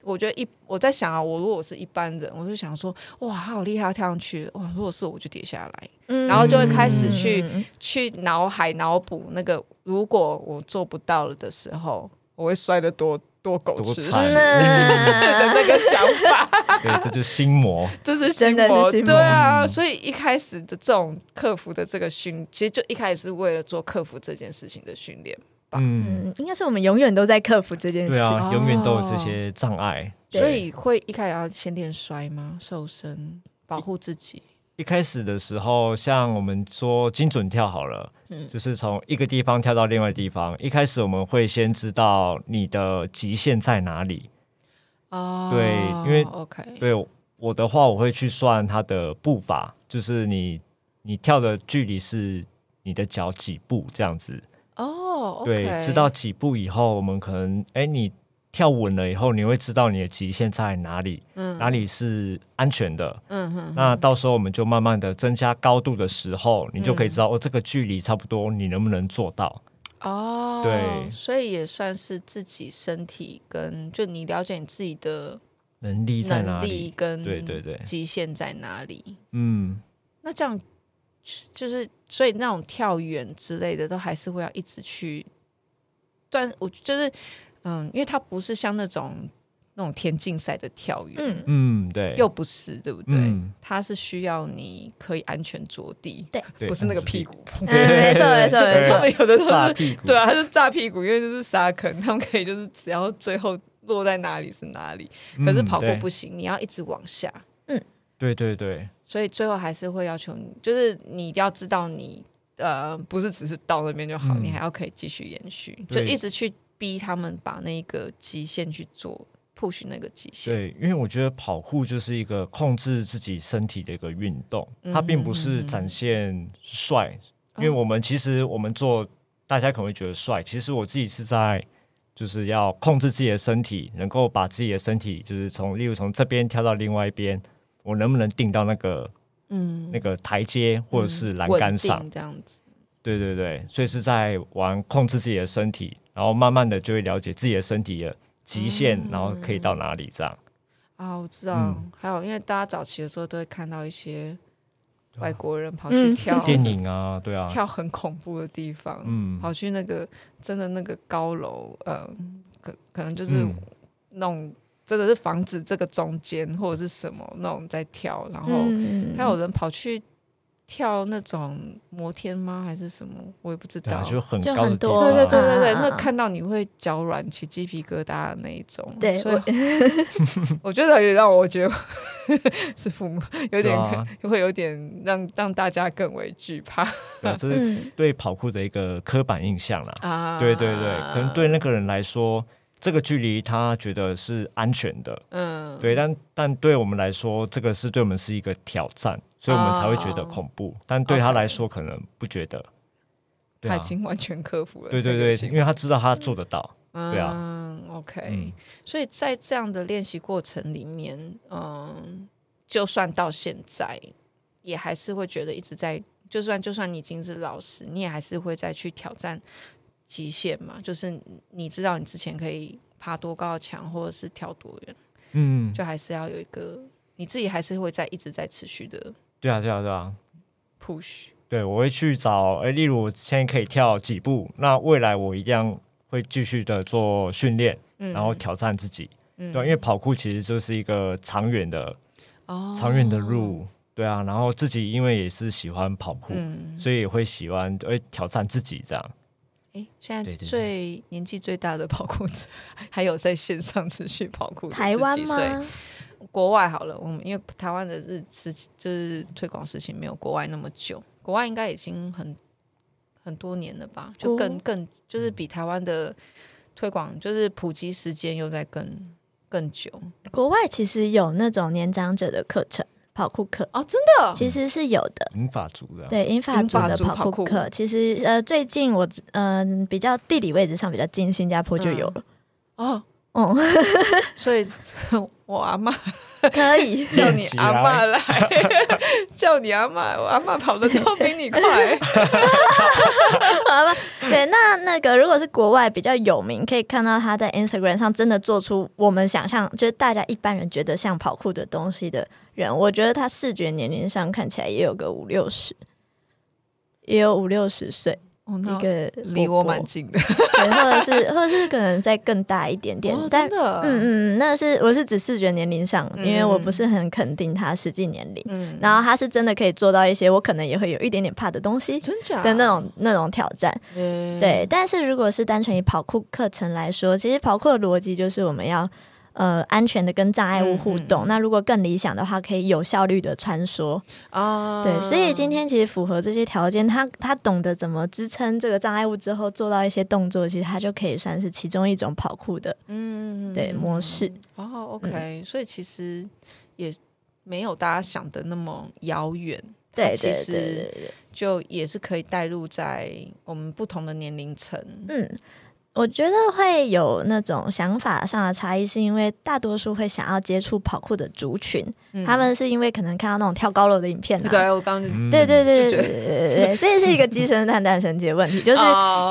我觉得一我在想啊，我如果是一般人，我就想说，哇，好厉害，跳上去，哇，如果是我就跌下来，嗯、然后就会开始去、嗯、去脑海脑补那个，如果我做不到了的时候，我会摔得多。多狗吃屎的那个想法，*laughs* 对，这就是心魔，*laughs* 这是心魔，对啊，所以一开始的这种克服的这个训，其实就一开始是为了做克服这件事情的训练吧。嗯，应该是我们永远都在克服这件事，对啊，永远都有这些障碍，所以会一开始要先练摔吗？瘦身，保护自己。一开始的时候，像我们说精准跳好了，嗯，就是从一个地方跳到另外地方。一开始我们会先知道你的极限在哪里。哦，对，因为 OK，对我的话，我会去算它的步伐，就是你你跳的距离是你的脚几步这样子。哦，对，知道几步以后，我们可能哎你。跳稳了以后，你会知道你的极限在哪里，嗯、哪里是安全的。嗯哼，那到时候我们就慢慢的增加高度的时候，你就可以知道、嗯、哦，这个距离差不多，你能不能做到？哦，对，所以也算是自己身体跟就你了解你自己的能力在哪里，跟对对对极限在哪里？嗯，那这样就是所以那种跳远之类的，都还是会要一直去但，我就是。嗯，因为它不是像那种那种田径赛的跳远，嗯。嗯，对，又不是，对不对？嗯、它是需要你可以安全着地，对，不是那个屁股，没错没错没错，他们有的都是，对啊，它是炸屁股，因为就是沙坑，他们可以就是只要最后落在哪里是哪里，可是跑步不行，嗯、你要一直往下，嗯，对对对，所以最后还是会要求你，就是你要知道你呃，不是只是到那边就好，嗯、你还要可以继续延续，就一直去。逼他们把那个极限去做，push 那个极限。对，因为我觉得跑酷就是一个控制自己身体的一个运动，嗯、它并不是展现帅。嗯、因为我们其实我们做，大家可能会觉得帅，其实我自己是在就是要控制自己的身体，能够把自己的身体就是从，例如从这边跳到另外一边，我能不能定到那个嗯那个台阶或者是栏杆上、嗯、这样子？对对对，所以是在玩控制自己的身体。然后慢慢的就会了解自己的身体的极限，嗯、然后可以到哪里这样。啊，我知道。嗯、还有，因为大家早期的时候都会看到一些外国人跑去跳、嗯、*laughs* 电影啊，对啊，跳很恐怖的地方，嗯，跑去那个真的那个高楼，呃，可可能就是那种真的是房子这个中间或者是什么那种在跳，然后还有人跑去。跳那种摩天吗？还是什么？我也不知道。就很高的多，对对对对对，那看到你会脚软、起鸡皮疙瘩的那一种。对，所以我 *laughs* *laughs* 觉得也让我觉得是父母有点 *laughs* 会有点让让大家更为惧怕。这是对跑酷的一个刻板印象啦。啊，对对对，可能对那个人来说，这个距离他觉得是安全的。嗯，对，但但对我们来说，这个是对我们是一个挑战。所以我们才会觉得恐怖，哦、但对他来说可能不觉得。他已经完全克服了。对对对，因为他知道他做得到。嗯、对啊。OK、嗯。所以在这样的练习过程里面，嗯，就算到现在，也还是会觉得一直在，就算就算你已经是老师，你也还是会再去挑战极限嘛。就是你知道你之前可以爬多高的墙，或者是跳多远，嗯，就还是要有一个你自己还是会在一直在持续的。对啊，对啊，对啊，push。对，我会去找，哎，例如我现在可以跳几步，那未来我一定会继续的做训练，嗯、然后挑战自己。嗯、对，因为跑酷其实就是一个长远的，哦、长远的路。对啊，然后自己因为也是喜欢跑酷，嗯、所以也会喜欢会挑战自己这样。哎，现在最年纪最大的跑酷者，*laughs* 还有在线上持续跑酷，台湾吗？国外好了，我们因为台湾的日事就是推广事情没有国外那么久。国外应该已经很很多年了吧，就更更就是比台湾的推广就是普及时间又在更更久。国外其实有那种年长者的课程，跑酷课。哦，真的？其实是有的。英法族的。对英法族的跑酷课，其实呃最近我嗯、呃、比较地理位置上比较近，新加坡就有了、嗯、哦。哦，*laughs* 所以我阿妈可以 *laughs* 叫你阿妈来，*laughs* 叫你阿妈，我阿妈跑得都比你快。好吧，对，那那个如果是国外比较有名，可以看到他在 Instagram 上真的做出我们想象，就是大家一般人觉得像跑酷的东西的人，我觉得他视觉年龄上看起来也有个五六十，也有五六十岁。哦、一个离我蛮近的，对，或者是，或者是可能再更大一点点，哦、但嗯嗯，那是我是指视觉年龄上，嗯、因为我不是很肯定他实际年龄，嗯，然后他是真的可以做到一些我可能也会有一点点怕的东西，真假？的那种那种挑战，嗯、对，但是如果是单纯以跑酷课程来说，其实跑酷的逻辑就是我们要。呃，安全的跟障碍物互动。嗯嗯、那如果更理想的话，可以有效率的穿梭。哦，对，所以今天其实符合这些条件，他他懂得怎么支撑这个障碍物之后做到一些动作，其实他就可以算是其中一种跑酷的，嗯，对模式。哦，OK，、嗯、所以其实也没有大家想的那么遥远。对，其实就也是可以带入在我们不同的年龄层。嗯。我觉得会有那种想法上的差异，是因为大多数会想要接触跑酷的族群，嗯、他们是因为可能看到那种跳高楼的影片、啊，对，我刚，对对对对对对对，所以是一个鸡生蛋蛋生鸡的问题，*laughs* 就是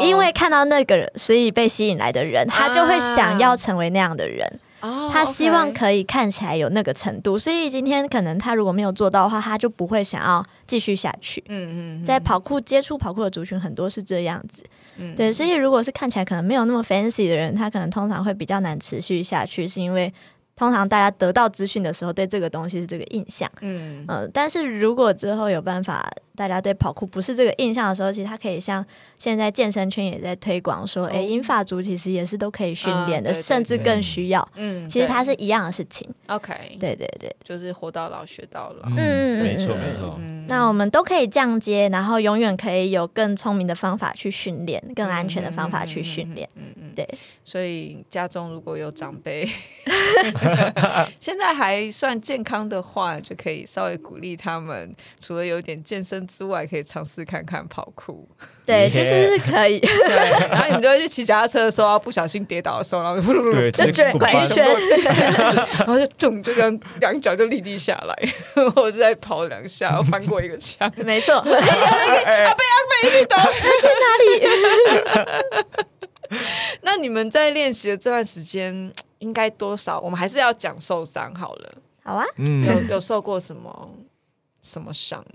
因为看到那个人，所以被吸引来的人，他就会想要成为那样的人，啊、他希望可以看起来有那个程度，所以今天可能他如果没有做到的话，他就不会想要继续下去。嗯嗯，在跑酷接触跑酷的族群很多是这样子。嗯，对，所以如果是看起来可能没有那么 fancy 的人，他可能通常会比较难持续下去，是因为。通常大家得到资讯的时候，对这个东西是这个印象，嗯。嗯、呃，但是如果之后有办法，大家对跑酷不是这个印象的时候，其实他可以像现在健身圈也在推广说，哎、哦，银发族其实也是都可以训练的，嗯、甚至更需要，嗯，其实它是一样的事情。OK，对对对，就是活到老学到老，嗯，没错没错。那我们都可以降阶，然后永远可以有更聪明的方法去训练，更安全的方法去训练，嗯嗯，对。所以家中如果有长辈。*laughs* 现在还算健康的话，就可以稍微鼓励他们，除了有点健身之外，可以尝试看看跑酷。对，其实是可以。对，然后你们就会去骑脚踏车的时候，不小心跌倒的时候，然后就卷回一圈，*laughs* 然后就咚，就这样两脚就立地下来，或者再跑两下，然后翻过一个墙。没错。阿贝阿贝，你懂在哪里？*laughs* 那你们在练习的这段时间，应该多少？我们还是要讲受伤好了。好啊，有有受过什么什么伤？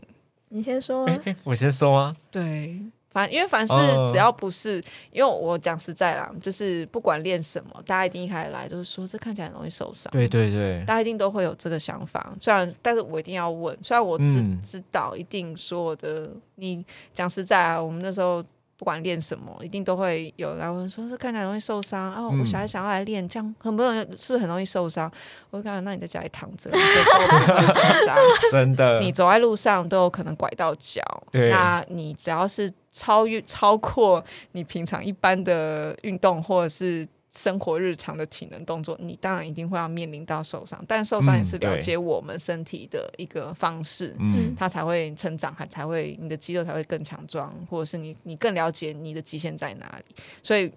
你先说、啊欸。我先说啊。对，凡因为凡是只要不是，呃、因为我讲实在啦，就是不管练什么，大家一定一开始来都是说这看起来很容易受伤。对对对，大家一定都会有这个想法。虽然，但是我一定要问。虽然我知、嗯、知道，一定说我的。你讲实在啊，我们那时候。不管练什么，一定都会有人来问说：“是看起来容易受伤哦，我小孩想要来练，这样很不容易，是不是很容易受伤？”我就讲：“那你在家里躺着，*laughs* 会受伤。真的，你走在路上都有可能拐到脚。对那你只要是超越超过你平常一般的运动，或者是。”生活日常的体能动作，你当然一定会要面临到受伤，但受伤也是了解我们身体的一个方式，嗯，它才会成长，还才会你的肌肉才会更强壮，或者是你你更了解你的极限在哪里。所以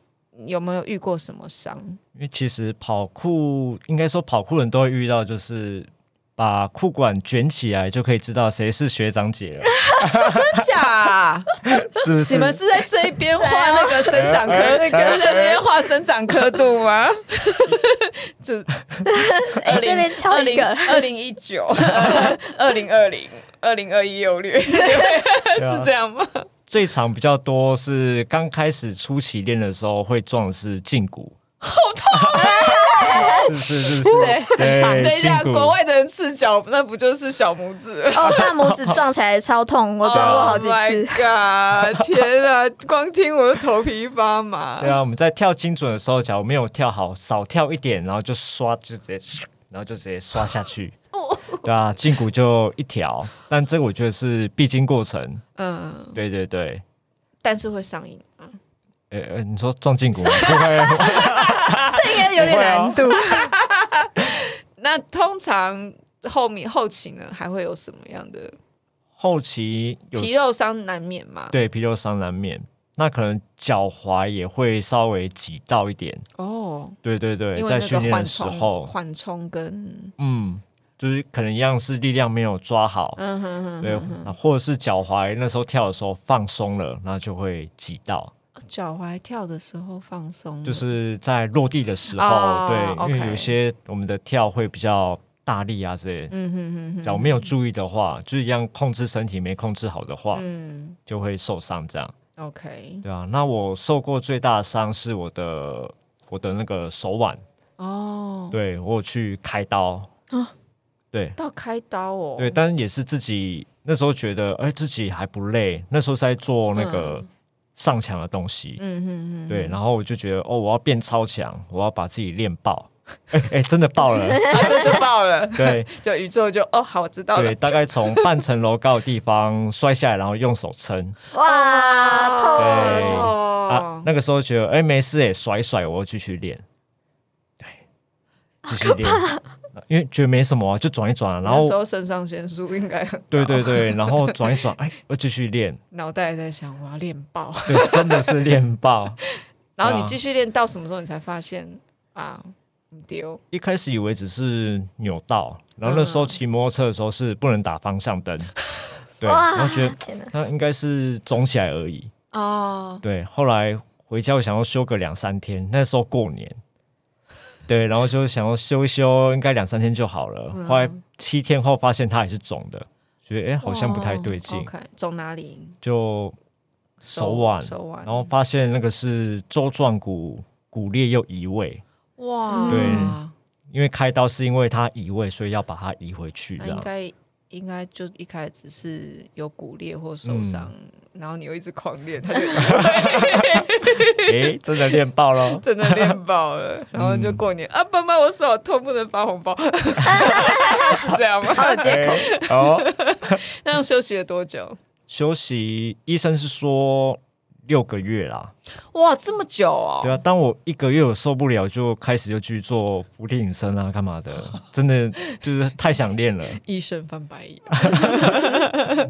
有没有遇过什么伤？因为其实跑酷，应该说跑酷人都会遇到，就是把裤管卷起来，就可以知道谁是学长姐了。真假？是不是？你们是在这一边画那个生长刻，是在这边画生长刻度吗？*laughs* 就哎，这边敲一个二零一九，*laughs* 二零二零，二零二一优略，*laughs* 是这样吗？最长比较多是刚开始初期练的时候会撞的是胫骨，好痛。*laughs* 是是是是，*laughs* 对，等一下，国外的人赤脚，那不就是小拇指？哦，大拇指撞起来超痛，我 *laughs* 撞过好几次。God，天啊，光听我的头皮发麻。对啊，我们在跳精准的时候，假如没有跳好，少跳一点，然后就刷，就直接，然后就直接刷下去。对啊，胫骨就一条，但这个我觉得是必经过程。嗯，对对对，但是会上瘾。呃呃，你说撞胫骨吗？*laughs* 这应该有点难度。*laughs* 那通常后面后期呢，还会有什么样的？后期有皮肉伤难免嘛？对，皮肉伤难免。那可能脚踝也会稍微挤到一点。哦，对对对，在训练的时候，缓冲跟嗯，就是可能一样是力量没有抓好。嗯哼哼，对，或者是脚踝那时候跳的时候放松了，那就会挤到。脚踝跳的时候放松，就是在落地的时候，哦、对、因为有些我们的跳会比较大力啊之类。嗯哼哼哼。假如没有注意的话，就是一样控制身体没控制好的话，嗯，就会受伤这样。OK，对啊。那我受过最大的伤是我的我的那个手腕。哦。对，我有去开刀。啊。对。到开刀哦。对，但也是自己那时候觉得，哎，自己还不累。那时候在做那个。嗯上墙的东西，嗯嗯嗯，对，然后我就觉得，哦，我要变超强，我要把自己练爆，*laughs* 哎哎，真的爆了，*laughs* 这就爆了，*laughs* 对，就宇宙就，哦，好，我知道了，对，大概从半层楼高的地方摔下来，然后用手撑，哇，对，啊，那个时候觉得，哎，没事，哎，甩甩，我要继续练，对，继续练。因为觉得没什么啊，就转一转，然后那时候肾上腺素应该很高。对对对，*laughs* 然后转一转，哎，我继续练。脑袋在想，我要练爆。对，真的是练爆。*laughs* 然后你继续练到什么时候，你才发现啊，丢。一开始以为只是扭到，然后那时候骑摩托车的时候是不能打方向灯。*laughs* 对，然后觉得那应该是肿起来而已。哦。对，后来回家我想要休个两三天，那时候过年。对，然后就想要修一修，应该两三天就好了。嗯、后来七天后发现它还是肿的，觉得哎，好像不太对劲。OK，肿哪里？就手腕，手腕。然后发现那个是周状骨骨裂又移位。哇，对，因为开刀是因为它移位，所以要把它移回去。应该应该就一开始是有骨裂或受伤。嗯然后你又一直狂练，他就 *laughs* 哎，真的练爆了，*laughs* 真的练爆了。然后就过年啊，爸妈，我手痛，不能发红包，*laughs* 是这样吗？好有借口。哦，那样休息了多久？休息，医生是说六个月啦。哇，这么久哦！对啊，当我一个月我受不了，就开始就去做伏地挺身啊，干嘛的？*laughs* 真的就是太想练了。一身翻白眼。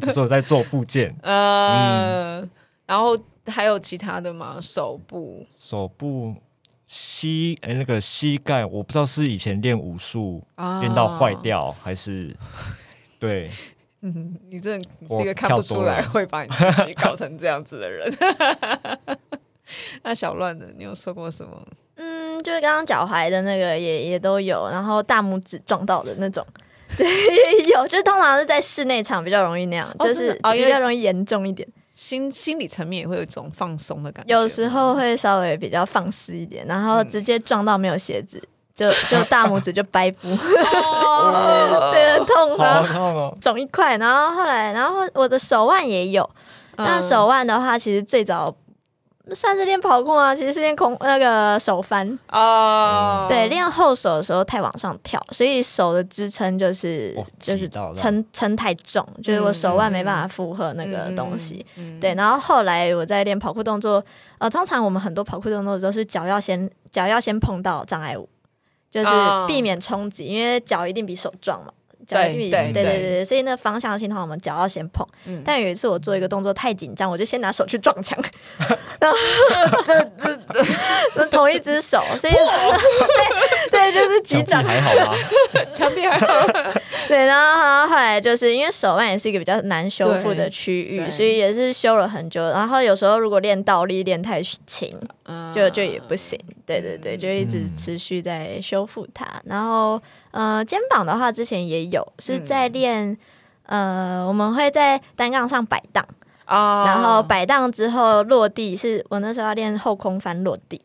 可是我在做复健。呃、嗯，然后还有其他的吗？手部、手部、膝哎，那个膝盖，我不知道是以前练武术练到坏掉，啊、还是对。嗯，*laughs* 你真的是一个看不出来会把你自己搞成这样子的人。*laughs* 那小乱的，你有说过什么？嗯，就是刚刚脚踝的那个也也都有，然后大拇指撞到的那种，*laughs* 对，也有。就是通常是在室内场比较容易那样，哦、就是比较容易严重一点。心心理层面也会有一种放松的感觉，有时候会稍微比较放肆一点，然后直接撞到没有鞋子。嗯就就大拇指就掰不，*laughs* 对，很痛，然后肿一块，然后后来，然后我的手腕也有。那手腕的话，其实最早算是练跑控啊，其实是练空那个手翻。哦。对，练后手的时候太往上跳，所以手的支撑就是就是撑撑太重，就是我手腕没办法负荷那个东西。对，然后后来我在练跑酷动作，呃，通常我们很多跑酷动作都是脚要先脚要先碰到障碍物。就是避免冲击，因为脚一定比手壮嘛，脚对对对对，所以那方向性的话，我们脚要先碰。但有一次我做一个动作太紧张，我就先拿手去撞墙，*laughs* 然后 *laughs* 这这同一只手，所以 *laughs* 对对，就是击掌还好吗？墙壁还好。对，然后然后后来就是因为手腕也是一个比较难修复的区域，所以也是修了很久。然后有时候如果练倒立练太勤，就就也不行。对对对，就一直持续在修复它。然后呃，肩膀的话之前也有是在练，呃，我们会在单杠上摆荡。哦，然后摆荡之后落地，是我那时候要练后空翻落地。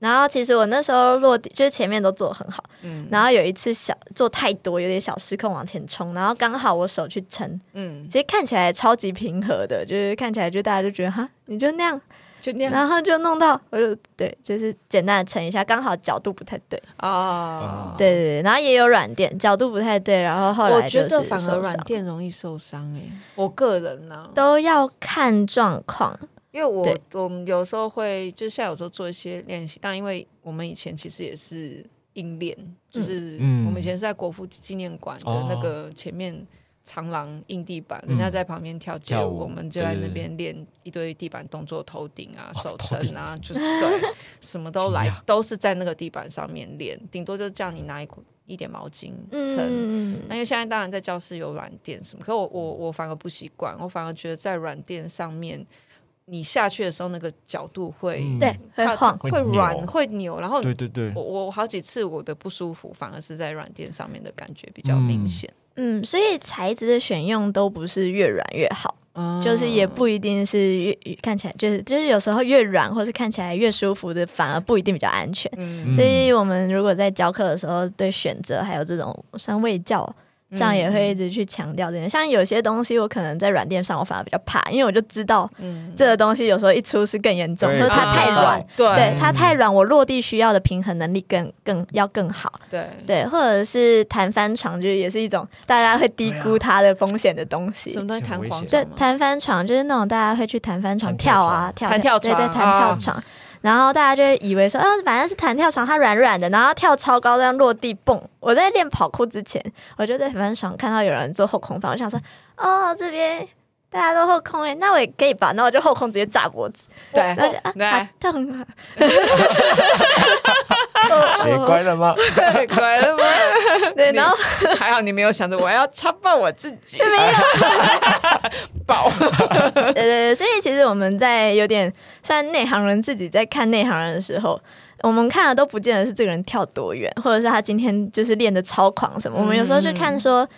然后其实我那时候落地就是前面都做很好，嗯，然后有一次小做太多，有点小失控往前冲，然后刚好我手去撑，嗯，其实看起来超级平和的，就是看起来就大家就觉得哈，你就那样。就那样，然后就弄到，我就对，就是简单的撑一下，刚好角度不太对。哦，对对对，然后也有软垫，角度不太对，然后后来我觉得反而软垫容易受伤哎，我个人呢、啊、都要看状况，因为我对。我们有时候会，就像有时候做一些练习，但因为我们以前其实也是硬练，就是我们以前是在国父纪念馆的那个前面。哦长廊硬地板，人家在旁边跳街舞，我们就在那边练一堆地板动作，头顶啊、手撑啊，就是对，什么都来，都是在那个地板上面练。顶多就叫你拿一一点毛巾撑。那因为现在当然在教室有软垫什么，可我我我反而不习惯，我反而觉得在软垫上面，你下去的时候那个角度会对会晃、会软、会扭，然后对对对，我我好几次我的不舒服反而是在软垫上面的感觉比较明显。嗯，所以材质的选用都不是越软越好，嗯、就是也不一定是越看起来就是就是有时候越软或是看起来越舒服的，反而不一定比较安全。嗯、所以我们如果在教课的时候，对选择还有这种像味教。这样也会一直去强调这些，像有些东西我可能在软垫上我反而比较怕，因为我就知道这个东西有时候一出是更严重，就是它太软，对，它太软，我落地需要的平衡能力更更要更好，对。对，或者是弹翻床，就是也是一种大家会低估它的风险的东西。什么弹簧？对，弹翻床就是那种大家会去弹翻床跳啊跳，跳，对对，弹跳床。然后大家就会以为说，啊，反正是弹跳床，它软软的，然后跳超高，这样落地蹦。我在练跑酷之前，我就在弹翻床看到有人做后空翻，我想说，哦，这边大家都后空哎，那我也可以吧？那我就后空直接炸脖子，对，然后就啊，好痛啊！*laughs* 学乖了吗？学乖了吗？*laughs* 对，然后 *laughs* 还好你没有想着我要插爆我自己，没有爆。对对对，所以其实我们在有点算内行人自己在看内行人的时候，我们看的都不见得是这个人跳多远，或者是他今天就是练得超狂什么。我们有时候去看说。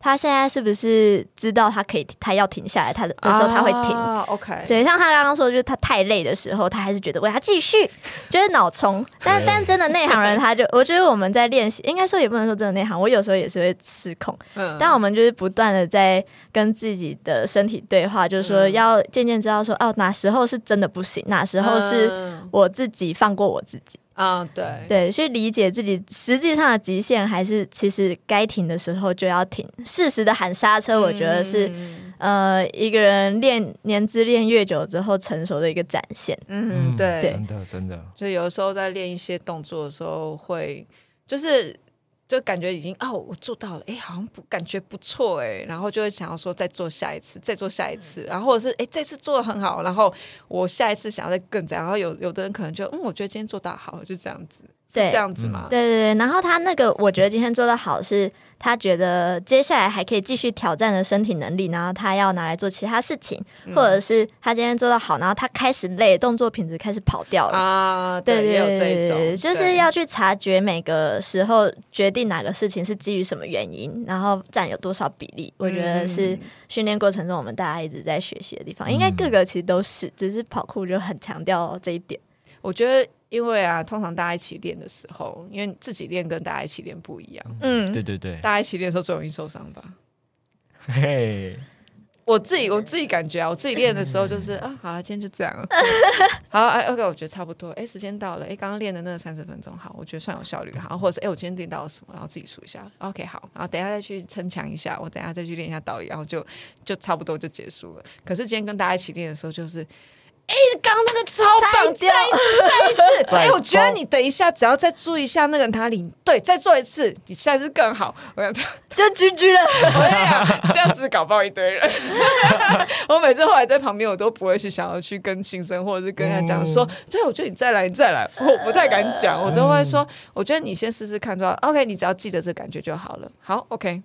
他现在是不是知道他可以，他要停下来，他的时候他会停。啊、OK，对，像他刚刚说，就是他太累的时候，他还是觉得我要继续，就是脑冲。*laughs* 但但真的内行人，他就 *laughs* 我觉得我们在练习，应该说也不能说真的内行，我有时候也是会失控。嗯，但我们就是不断的在跟自己的身体对话，就是说要渐渐知道说，哦，哪时候是真的不行，哪时候是我自己放过我自己。啊，对。对，去理解自己实际上的极限，还是其实该停的时候就要停，适时的喊刹车，我觉得是、嗯、呃一个人练年资练越久之后成熟的一个展现。嗯，对，真的真的，就有时候在练一些动作的时候会就是。就感觉已经哦，我做到了，哎，好像不感觉不错，哎，然后就会想要说再做下一次，再做下一次，然后或者是哎，这次做的很好，然后我下一次想要再更怎样，然后有有的人可能就嗯，我觉得今天做到好，就这样子，是这样子吗？对对对，然后他那个我觉得今天做的好是。他觉得接下来还可以继续挑战的身体能力，然后他要拿来做其他事情，嗯、或者是他今天做到好，然后他开始累，动作品质开始跑掉了啊。对对对对，就是要去察觉每个时候决定哪个事情是基于什么原因，然后占有多少比例。我觉得是训练过程中我们大家一直在学习的地方，应该各个其实都是，只是跑酷就很强调这一点。我觉得。因为啊，通常大家一起练的时候，因为自己练跟大家一起练不一样。嗯，对对对，大家一起练的时候最容易受伤吧？嘿，我自己我自己感觉啊，我自己练的时候就是啊，好了，今天就这样了。*laughs* 好，哎，OK，我觉得差不多。哎，时间到了。哎，刚刚练的那个三十分钟，好，我觉得算有效率。好，或者是哎，我今天练到了什么，然后自己数一下。OK，好，然后等一下再去增强一下，我等一下再去练一下倒立，然后就就差不多就结束了。可是今天跟大家一起练的时候，就是。哎，刚刚那个超棒，再一次，再一次。哎，我觉得你等一下，只要再注意一下那个哪里，对，再做一次，你下次更好。我想就 GG 了。我跟你讲，这样子搞爆一堆人。*laughs* 我每次后来在旁边，我都不会去想要去跟新生，或者是跟他讲说，对，我觉得你再来，你再来，我不太敢讲，我都会说，我觉得你先试试看，说 OK，你只要记得这感觉就好了。好，OK。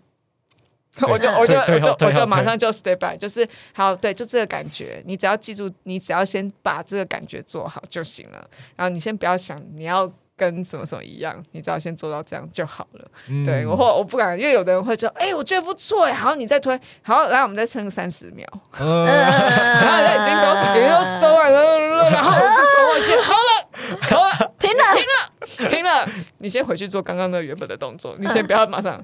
*laughs* 我就我就我就我就马上就 step by，就是好，对，就这个感觉，你只要记住，你只要先把这个感觉做好就行了。然后你先不要想你要跟什么什么一样，你只要先做到这样就好了。嗯、对我或我不敢，因为有的人会说，哎、欸，我觉得不错哎，好，你再推，好，来我们再撑个三十秒，*laughs* 嗯、*laughs* 然后已经都已经都收完了，然后我就冲过去，好了，好了，停了，停了，停了，你先回去做刚刚那原本的动作，你先不要马上。